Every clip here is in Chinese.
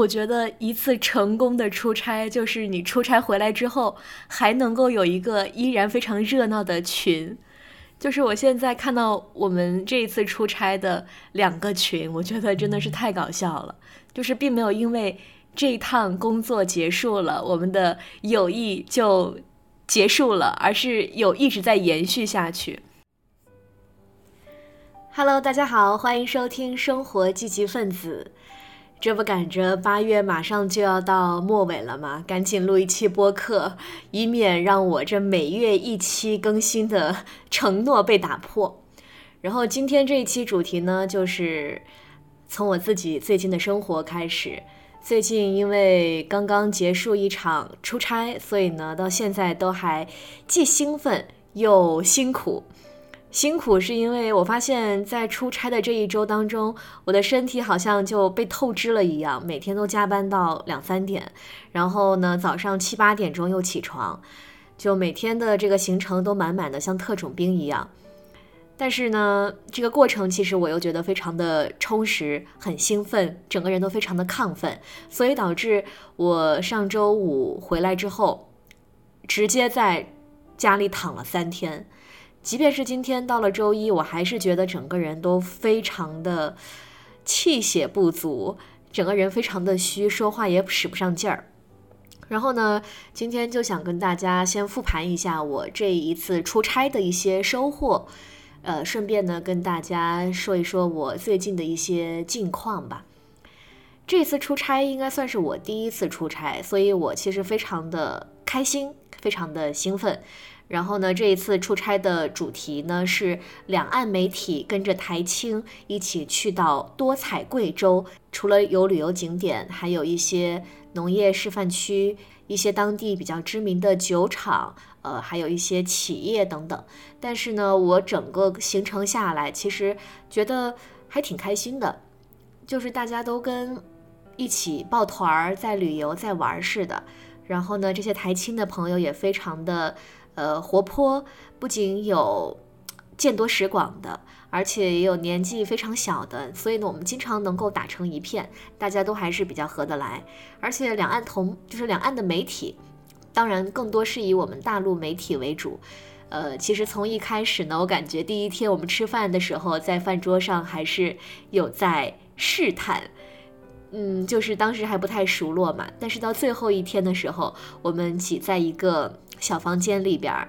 我觉得一次成功的出差，就是你出差回来之后，还能够有一个依然非常热闹的群。就是我现在看到我们这一次出差的两个群，我觉得真的是太搞笑了。就是并没有因为这一趟工作结束了，我们的友谊就结束了，而是有一直在延续下去。Hello，大家好，欢迎收听《生活积极分子》。这不赶着八月马上就要到末尾了吗？赶紧录一期播客，以免让我这每月一期更新的承诺被打破。然后今天这一期主题呢，就是从我自己最近的生活开始。最近因为刚刚结束一场出差，所以呢，到现在都还既兴奋又辛苦。辛苦是因为我发现，在出差的这一周当中，我的身体好像就被透支了一样，每天都加班到两三点，然后呢，早上七八点钟又起床，就每天的这个行程都满满的，像特种兵一样。但是呢，这个过程其实我又觉得非常的充实，很兴奋，整个人都非常的亢奋，所以导致我上周五回来之后，直接在家里躺了三天。即便是今天到了周一，我还是觉得整个人都非常的气血不足，整个人非常的虚，说话也使不上劲儿。然后呢，今天就想跟大家先复盘一下我这一次出差的一些收获，呃，顺便呢跟大家说一说我最近的一些近况吧。这次出差应该算是我第一次出差，所以我其实非常的开心，非常的兴奋。然后呢，这一次出差的主题呢是两岸媒体跟着台青一起去到多彩贵州。除了有旅游景点，还有一些农业示范区，一些当地比较知名的酒厂，呃，还有一些企业等等。但是呢，我整个行程下来，其实觉得还挺开心的，就是大家都跟一起抱团儿在旅游在玩似的。然后呢，这些台青的朋友也非常的。呃，活泼，不仅有见多识广的，而且也有年纪非常小的，所以呢，我们经常能够打成一片，大家都还是比较合得来。而且两岸同就是两岸的媒体，当然更多是以我们大陆媒体为主。呃，其实从一开始呢，我感觉第一天我们吃饭的时候，在饭桌上还是有在试探，嗯，就是当时还不太熟络嘛。但是到最后一天的时候，我们挤在一个。小房间里边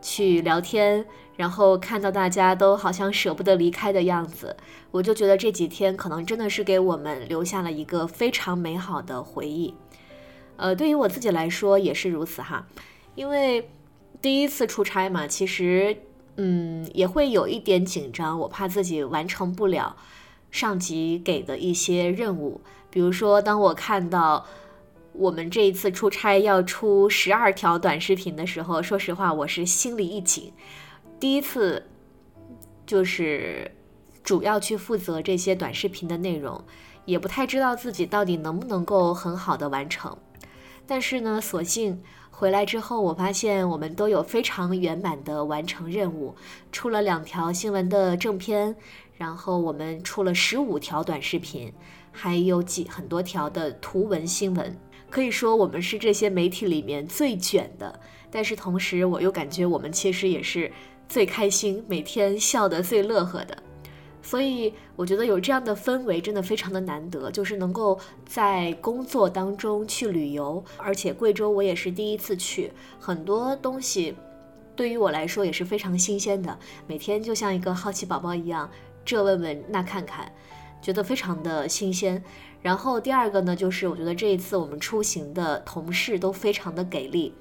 去聊天，然后看到大家都好像舍不得离开的样子，我就觉得这几天可能真的是给我们留下了一个非常美好的回忆。呃，对于我自己来说也是如此哈，因为第一次出差嘛，其实嗯也会有一点紧张，我怕自己完成不了上级给的一些任务，比如说当我看到。我们这一次出差要出十二条短视频的时候，说实话，我是心里一紧。第一次就是主要去负责这些短视频的内容，也不太知道自己到底能不能够很好的完成。但是呢，所幸回来之后，我发现我们都有非常圆满的完成任务，出了两条新闻的正片，然后我们出了十五条短视频，还有几很多条的图文新闻。可以说我们是这些媒体里面最卷的，但是同时我又感觉我们其实也是最开心，每天笑得最乐呵的。所以我觉得有这样的氛围真的非常的难得，就是能够在工作当中去旅游，而且贵州我也是第一次去，很多东西对于我来说也是非常新鲜的，每天就像一个好奇宝宝一样，这问问那看看，觉得非常的新鲜。然后第二个呢，就是我觉得这一次我们出行的同事都非常的给力，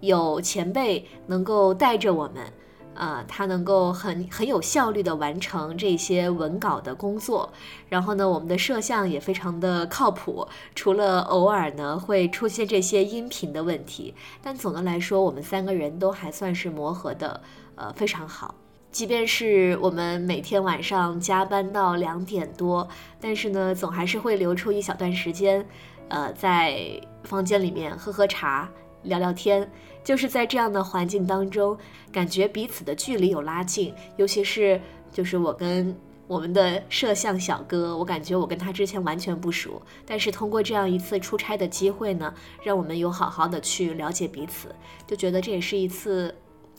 有前辈能够带着我们，啊，他能够很很有效率的完成这些文稿的工作。然后呢，我们的摄像也非常的靠谱，除了偶尔呢会出现这些音频的问题，但总的来说，我们三个人都还算是磨合的，呃，非常好。即便是我们每天晚上加班到两点多，但是呢，总还是会留出一小段时间，呃，在房间里面喝喝茶、聊聊天。就是在这样的环境当中，感觉彼此的距离有拉近。尤其是就是我跟我们的摄像小哥，我感觉我跟他之前完全不熟，但是通过这样一次出差的机会呢，让我们有好好的去了解彼此，就觉得这也是一次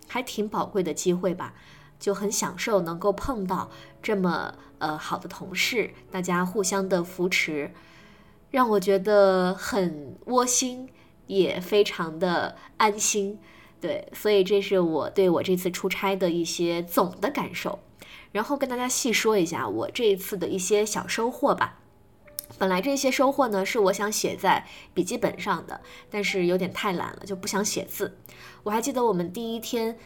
还挺宝贵的机会吧，就很享受能够碰到这么呃好的同事，大家互相的扶持，让我觉得很窝心，也非常的安心。对，所以这是我对我这次出差的一些总的感受。然后跟大家细说一下我这一次的一些小收获吧。本来这些收获呢是我想写在笔记本上的，但是有点太懒了，就不想写字。我还记得我们第一天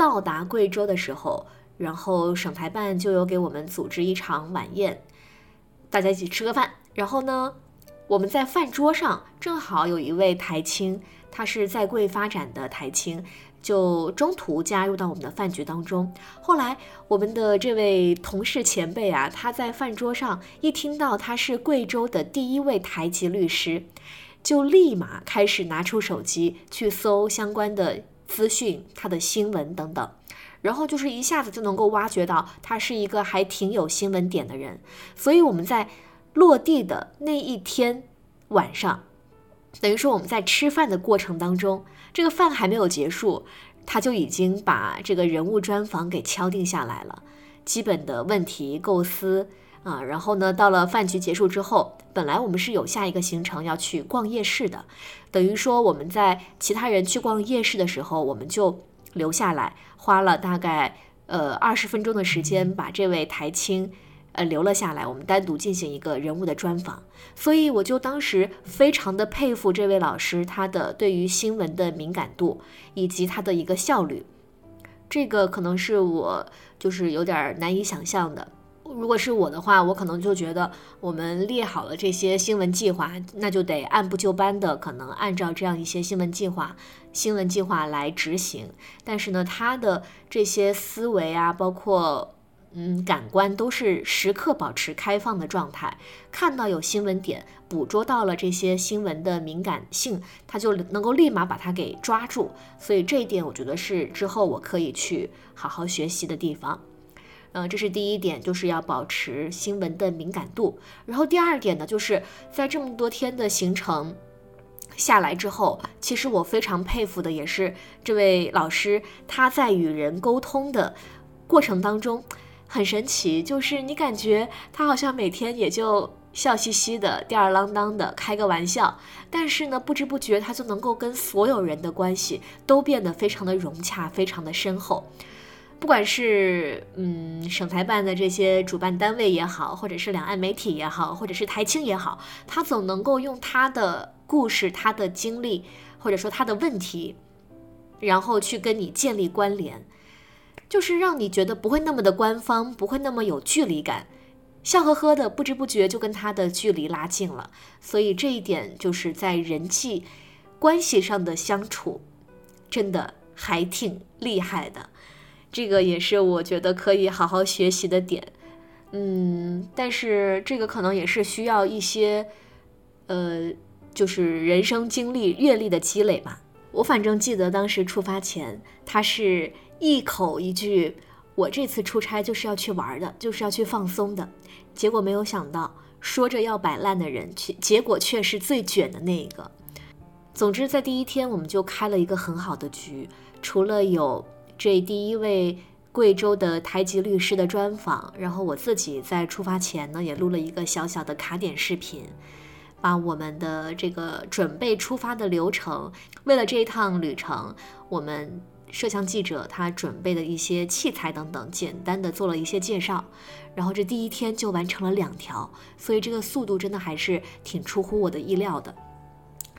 到达贵州的时候，然后省台办就有给我们组织一场晚宴，大家一起吃个饭。然后呢，我们在饭桌上正好有一位台青，他是在贵发展的台青。就中途加入到我们的饭局当中。后来，我们的这位同事前辈啊，他在饭桌上一听到他是贵州的第一位台籍律师，就立马开始拿出手机去搜相关的资讯、他的新闻等等，然后就是一下子就能够挖掘到他是一个还挺有新闻点的人。所以我们在落地的那一天晚上。等于说我们在吃饭的过程当中，这个饭还没有结束，他就已经把这个人物专访给敲定下来了，基本的问题构思啊，然后呢，到了饭局结束之后，本来我们是有下一个行程要去逛夜市的，等于说我们在其他人去逛夜市的时候，我们就留下来，花了大概呃二十分钟的时间把这位台青。呃，留了下来，我们单独进行一个人物的专访，所以我就当时非常的佩服这位老师，他的对于新闻的敏感度以及他的一个效率，这个可能是我就是有点难以想象的。如果是我的话，我可能就觉得我们列好了这些新闻计划，那就得按部就班的，可能按照这样一些新闻计划、新闻计划来执行。但是呢，他的这些思维啊，包括。嗯，感官都是时刻保持开放的状态，看到有新闻点，捕捉到了这些新闻的敏感性，他就能够立马把它给抓住。所以这一点，我觉得是之后我可以去好好学习的地方。嗯，这是第一点，就是要保持新闻的敏感度。然后第二点呢，就是在这么多天的行程下来之后，其实我非常佩服的也是这位老师，他在与人沟通的过程当中。很神奇，就是你感觉他好像每天也就笑嘻嘻的、吊儿郎当的开个玩笑，但是呢，不知不觉他就能够跟所有人的关系都变得非常的融洽、非常的深厚。不管是嗯省台办的这些主办单位也好，或者是两岸媒体也好，或者是台青也好，他总能够用他的故事、他的经历，或者说他的问题，然后去跟你建立关联。就是让你觉得不会那么的官方，不会那么有距离感，笑呵呵的，不知不觉就跟他的距离拉近了。所以这一点就是在人际关系上的相处，真的还挺厉害的。这个也是我觉得可以好好学习的点。嗯，但是这个可能也是需要一些，呃，就是人生经历、阅历的积累吧。我反正记得当时出发前，他是。一口一句，我这次出差就是要去玩的，就是要去放松的。结果没有想到，说着要摆烂的人，却结果却是最卷的那一个。总之，在第一天我们就开了一个很好的局，除了有这第一位贵州的台籍律师的专访，然后我自己在出发前呢，也录了一个小小的卡点视频，把我们的这个准备出发的流程，为了这一趟旅程，我们。摄像记者他准备的一些器材等等，简单的做了一些介绍，然后这第一天就完成了两条，所以这个速度真的还是挺出乎我的意料的。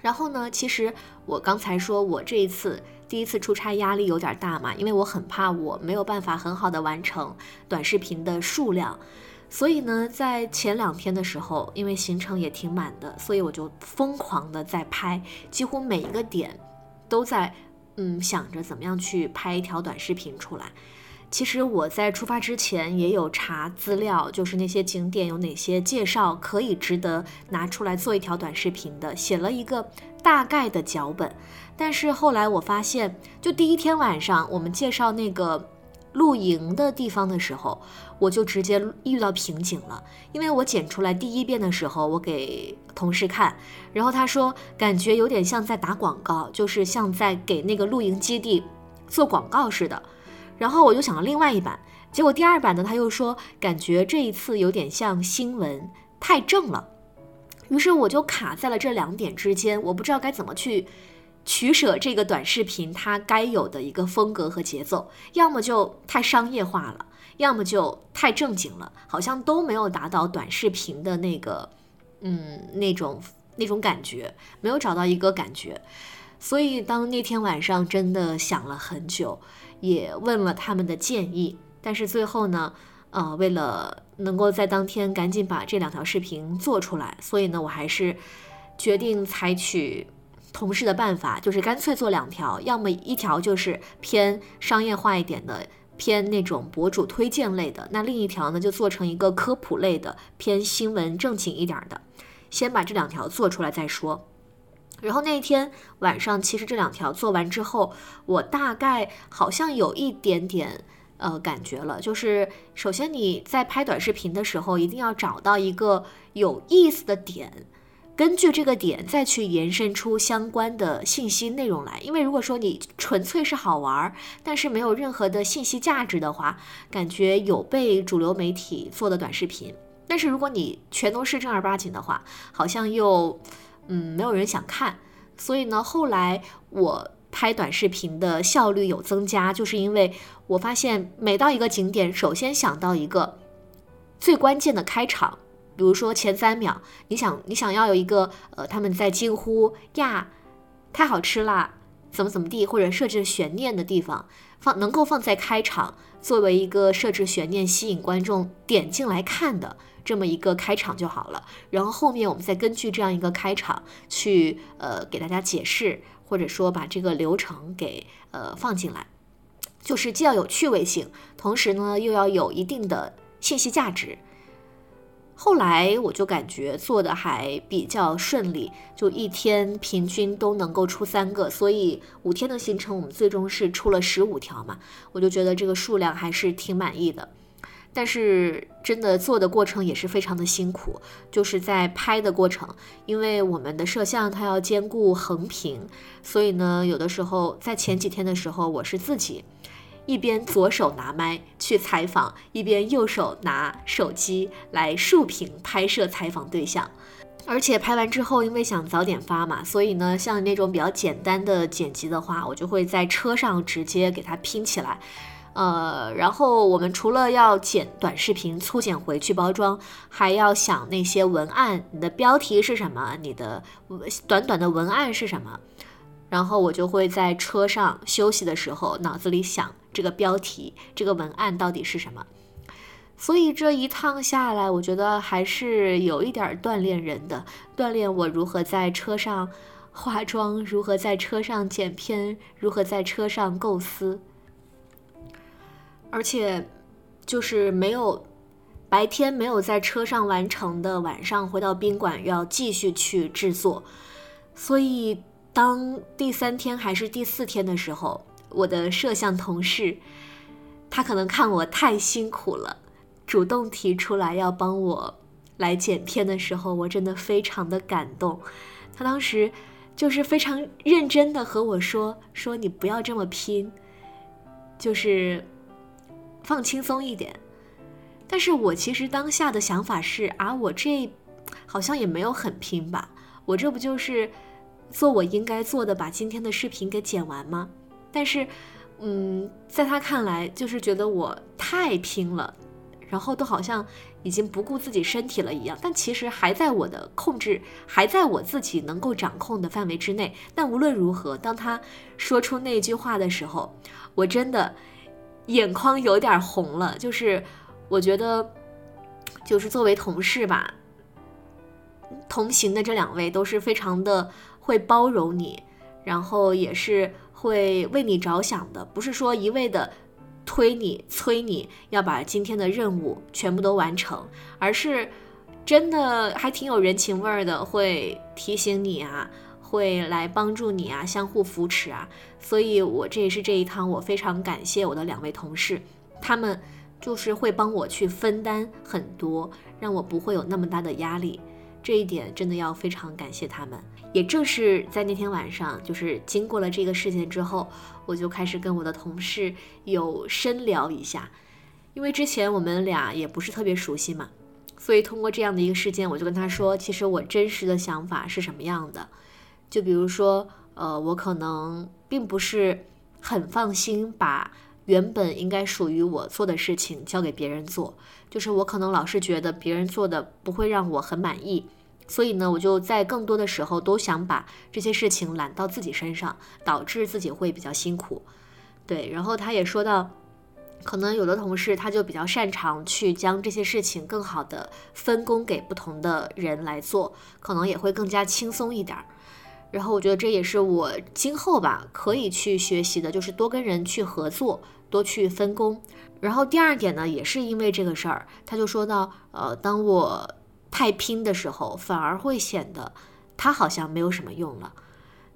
然后呢，其实我刚才说我这一次第一次出差压力有点大嘛，因为我很怕我没有办法很好的完成短视频的数量，所以呢，在前两天的时候，因为行程也挺满的，所以我就疯狂的在拍，几乎每一个点都在。嗯，想着怎么样去拍一条短视频出来。其实我在出发之前也有查资料，就是那些景点有哪些介绍可以值得拿出来做一条短视频的，写了一个大概的脚本。但是后来我发现，就第一天晚上我们介绍那个露营的地方的时候，我就直接遇到瓶颈了。因为我剪出来第一遍的时候，我给同事看，然后他说感觉有点像在打广告，就是像在给那个露营基地做广告似的。然后我就想了另外一版，结果第二版呢，他又说感觉这一次有点像新闻，太正了。于是我就卡在了这两点之间，我不知道该怎么去。取舍这个短视频它该有的一个风格和节奏，要么就太商业化了，要么就太正经了，好像都没有达到短视频的那个，嗯，那种那种感觉，没有找到一个感觉。所以当那天晚上真的想了很久，也问了他们的建议，但是最后呢，呃，为了能够在当天赶紧把这两条视频做出来，所以呢，我还是决定采取。同事的办法就是干脆做两条，要么一条就是偏商业化一点的，偏那种博主推荐类的，那另一条呢就做成一个科普类的，偏新闻正经一点的。先把这两条做出来再说。然后那一天晚上，其实这两条做完之后，我大概好像有一点点呃感觉了，就是首先你在拍短视频的时候，一定要找到一个有意思的点。根据这个点再去延伸出相关的信息内容来，因为如果说你纯粹是好玩，但是没有任何的信息价值的话，感觉有被主流媒体做的短视频。但是如果你全都是正儿八经的话，好像又嗯没有人想看。所以呢，后来我拍短视频的效率有增加，就是因为我发现每到一个景点，首先想到一个最关键的开场。比如说前三秒，你想你想要有一个呃，他们在惊呼呀，太好吃啦，怎么怎么地，或者设置悬念的地方，放能够放在开场，作为一个设置悬念，吸引观众点进来看的这么一个开场就好了。然后后面我们再根据这样一个开场去呃给大家解释，或者说把这个流程给呃放进来，就是既要有趣味性，同时呢又要有一定的信息价值。后来我就感觉做的还比较顺利，就一天平均都能够出三个，所以五天的行程我们最终是出了十五条嘛，我就觉得这个数量还是挺满意的。但是真的做的过程也是非常的辛苦，就是在拍的过程，因为我们的摄像它要兼顾横屏，所以呢，有的时候在前几天的时候我是自己。一边左手拿麦去采访，一边右手拿手机来竖屏拍摄采访对象。而且拍完之后，因为想早点发嘛，所以呢，像那种比较简单的剪辑的话，我就会在车上直接给它拼起来。呃，然后我们除了要剪短视频粗剪回去包装，还要想那些文案，你的标题是什么？你的短短的文案是什么？然后我就会在车上休息的时候，脑子里想这个标题、这个文案到底是什么。所以这一趟下来，我觉得还是有一点锻炼人的，锻炼我如何在车上化妆，如何在车上剪片，如何在车上构思。而且，就是没有白天没有在车上完成的，晚上回到宾馆要继续去制作，所以。当第三天还是第四天的时候，我的摄像同事，他可能看我太辛苦了，主动提出来要帮我来剪片的时候，我真的非常的感动。他当时就是非常认真的和我说：“说你不要这么拼，就是放轻松一点。”但是我其实当下的想法是啊，我这好像也没有很拼吧，我这不就是。做我应该做的，把今天的视频给剪完吗？但是，嗯，在他看来，就是觉得我太拼了，然后都好像已经不顾自己身体了一样。但其实还在我的控制，还在我自己能够掌控的范围之内。但无论如何，当他说出那句话的时候，我真的眼眶有点红了。就是我觉得，就是作为同事吧，同行的这两位都是非常的。会包容你，然后也是会为你着想的，不是说一味的推你、催你要把今天的任务全部都完成，而是真的还挺有人情味儿的，会提醒你啊，会来帮助你啊，相互扶持啊。所以，我这也是这一趟我非常感谢我的两位同事，他们就是会帮我去分担很多，让我不会有那么大的压力。这一点真的要非常感谢他们。也正是在那天晚上，就是经过了这个事件之后，我就开始跟我的同事有深聊一下，因为之前我们俩也不是特别熟悉嘛，所以通过这样的一个事件，我就跟他说，其实我真实的想法是什么样的。就比如说，呃，我可能并不是很放心把原本应该属于我做的事情交给别人做，就是我可能老是觉得别人做的不会让我很满意。所以呢，我就在更多的时候都想把这些事情揽到自己身上，导致自己会比较辛苦。对，然后他也说到，可能有的同事他就比较擅长去将这些事情更好的分工给不同的人来做，可能也会更加轻松一点儿。然后我觉得这也是我今后吧可以去学习的，就是多跟人去合作，多去分工。然后第二点呢，也是因为这个事儿，他就说到，呃，当我。太拼的时候，反而会显得他好像没有什么用了，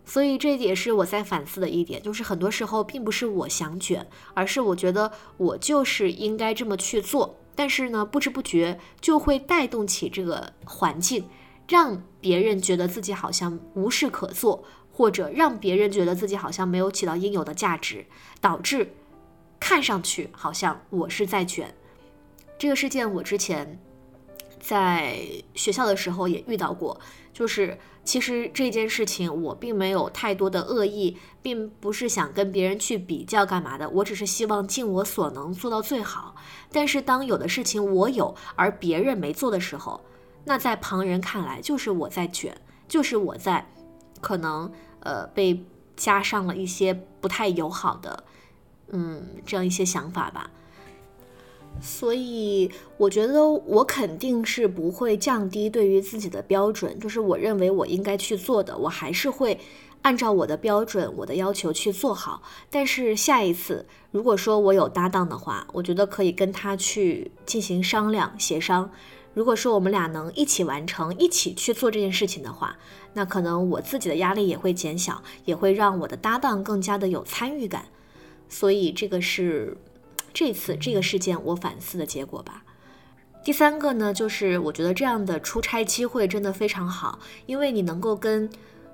所以这也是我在反思的一点，就是很多时候并不是我想卷，而是我觉得我就是应该这么去做，但是呢，不知不觉就会带动起这个环境，让别人觉得自己好像无事可做，或者让别人觉得自己好像没有起到应有的价值，导致看上去好像我是在卷。这个事件我之前。在学校的时候也遇到过，就是其实这件事情我并没有太多的恶意，并不是想跟别人去比较干嘛的，我只是希望尽我所能做到最好。但是当有的事情我有而别人没做的时候，那在旁人看来就是我在卷，就是我在可能呃被加上了一些不太友好的嗯这样一些想法吧。所以我觉得我肯定是不会降低对于自己的标准，就是我认为我应该去做的，我还是会按照我的标准、我的要求去做好。但是下一次，如果说我有搭档的话，我觉得可以跟他去进行商量协商。如果说我们俩能一起完成、一起去做这件事情的话，那可能我自己的压力也会减小，也会让我的搭档更加的有参与感。所以这个是。这次这个事件我反思的结果吧。第三个呢，就是我觉得这样的出差机会真的非常好，因为你能够跟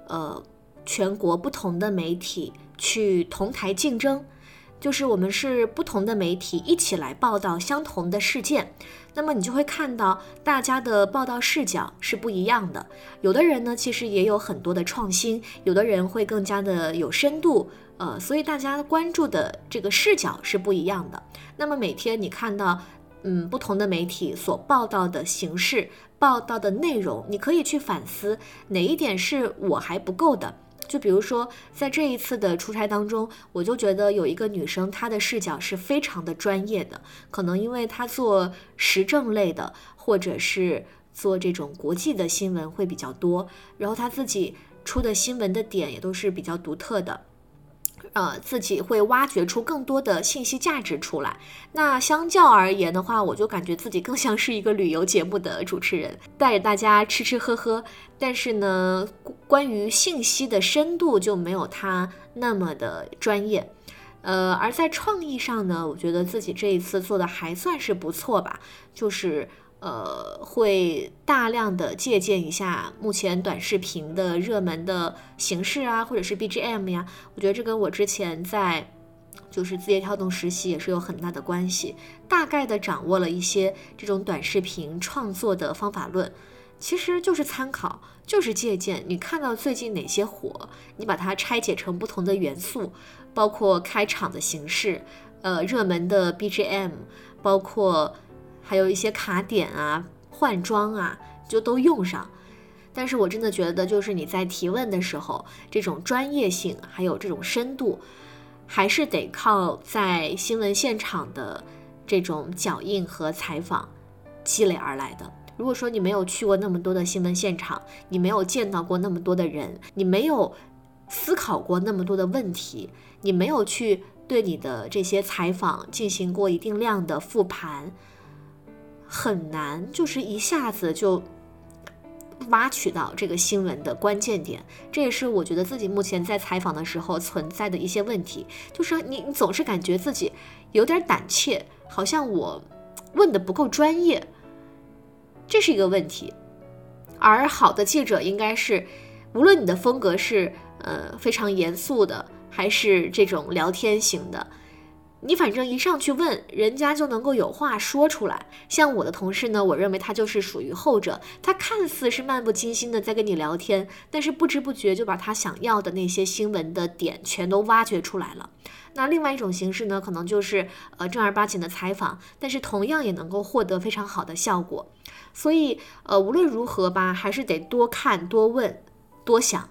呃全国不同的媒体去同台竞争，就是我们是不同的媒体一起来报道相同的事件，那么你就会看到大家的报道视角是不一样的。有的人呢，其实也有很多的创新，有的人会更加的有深度。呃，所以大家关注的这个视角是不一样的。那么每天你看到，嗯，不同的媒体所报道的形式、报道的内容，你可以去反思哪一点是我还不够的。就比如说，在这一次的出差当中，我就觉得有一个女生，她的视角是非常的专业的。可能因为她做时政类的，或者是做这种国际的新闻会比较多，然后她自己出的新闻的点也都是比较独特的。呃，自己会挖掘出更多的信息价值出来。那相较而言的话，我就感觉自己更像是一个旅游节目的主持人，带着大家吃吃喝喝。但是呢，关于信息的深度就没有他那么的专业。呃，而在创意上呢，我觉得自己这一次做的还算是不错吧，就是。呃，会大量的借鉴一下目前短视频的热门的形式啊，或者是 BGM 呀。我觉得这跟我之前在就是字节跳动实习也是有很大的关系。大概的掌握了一些这种短视频创作的方法论，其实就是参考，就是借鉴。你看到最近哪些火，你把它拆解成不同的元素，包括开场的形式，呃，热门的 BGM，包括。还有一些卡点啊、换装啊，就都用上。但是我真的觉得，就是你在提问的时候，这种专业性还有这种深度，还是得靠在新闻现场的这种脚印和采访积累而来的。如果说你没有去过那么多的新闻现场，你没有见到过那么多的人，你没有思考过那么多的问题，你没有去对你的这些采访进行过一定量的复盘。很难，就是一下子就挖取到这个新闻的关键点。这也是我觉得自己目前在采访的时候存在的一些问题，就是你你总是感觉自己有点胆怯，好像我问的不够专业，这是一个问题。而好的记者应该是，无论你的风格是呃非常严肃的，还是这种聊天型的。你反正一上去问人家就能够有话说出来。像我的同事呢，我认为他就是属于后者。他看似是漫不经心的在跟你聊天，但是不知不觉就把他想要的那些新闻的点全都挖掘出来了。那另外一种形式呢，可能就是呃正儿八经的采访，但是同样也能够获得非常好的效果。所以呃无论如何吧，还是得多看、多问、多想。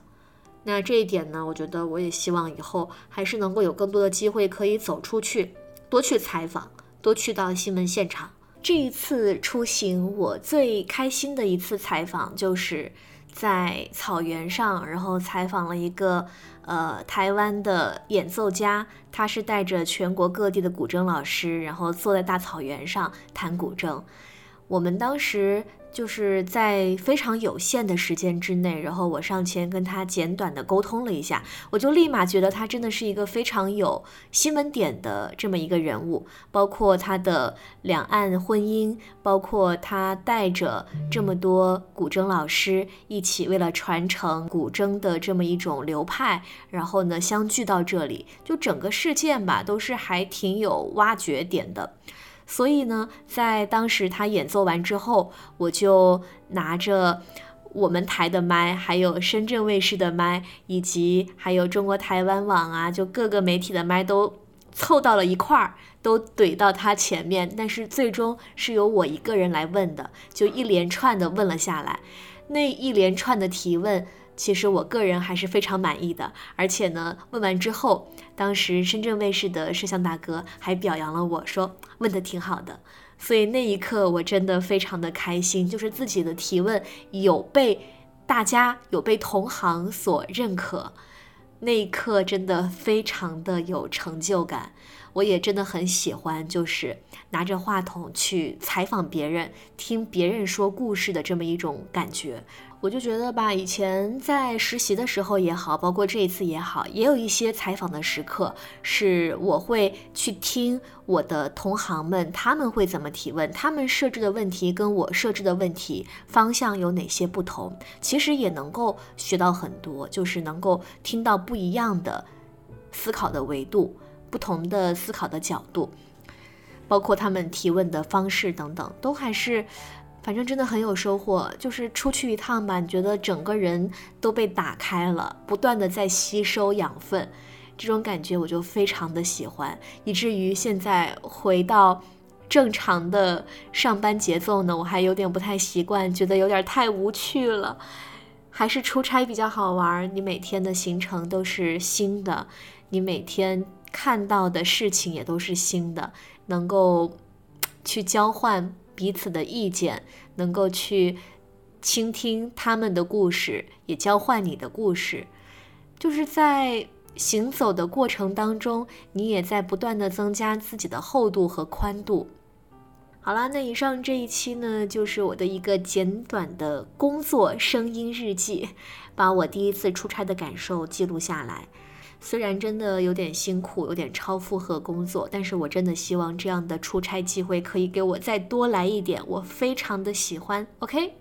那这一点呢，我觉得我也希望以后还是能够有更多的机会可以走出去，多去采访，多去到新闻现场。这一次出行，我最开心的一次采访就是在草原上，然后采访了一个呃台湾的演奏家，他是带着全国各地的古筝老师，然后坐在大草原上弹古筝。我们当时。就是在非常有限的时间之内，然后我上前跟他简短的沟通了一下，我就立马觉得他真的是一个非常有新闻点的这么一个人物，包括他的两岸婚姻，包括他带着这么多古筝老师一起为了传承古筝的这么一种流派，然后呢相聚到这里，就整个事件吧都是还挺有挖掘点的。所以呢，在当时他演奏完之后，我就拿着我们台的麦，还有深圳卫视的麦，以及还有中国台湾网啊，就各个媒体的麦都凑到了一块儿，都怼到他前面。但是最终是由我一个人来问的，就一连串的问了下来。那一连串的提问。其实我个人还是非常满意的，而且呢，问完之后，当时深圳卫视的摄像大哥还表扬了我说问的挺好的，所以那一刻我真的非常的开心，就是自己的提问有被大家有被同行所认可，那一刻真的非常的有成就感，我也真的很喜欢，就是拿着话筒去采访别人，听别人说故事的这么一种感觉。我就觉得吧，以前在实习的时候也好，包括这一次也好，也有一些采访的时刻，是我会去听我的同行们他们会怎么提问，他们设置的问题跟我设置的问题方向有哪些不同，其实也能够学到很多，就是能够听到不一样的思考的维度，不同的思考的角度，包括他们提问的方式等等，都还是。反正真的很有收获，就是出去一趟吧，你觉得整个人都被打开了，不断的在吸收养分，这种感觉我就非常的喜欢，以至于现在回到正常的上班节奏呢，我还有点不太习惯，觉得有点太无趣了。还是出差比较好玩，你每天的行程都是新的，你每天看到的事情也都是新的，能够去交换。彼此的意见，能够去倾听他们的故事，也交换你的故事，就是在行走的过程当中，你也在不断的增加自己的厚度和宽度。好啦，那以上这一期呢，就是我的一个简短的工作声音日记，把我第一次出差的感受记录下来。虽然真的有点辛苦，有点超负荷工作，但是我真的希望这样的出差机会可以给我再多来一点，我非常的喜欢。OK。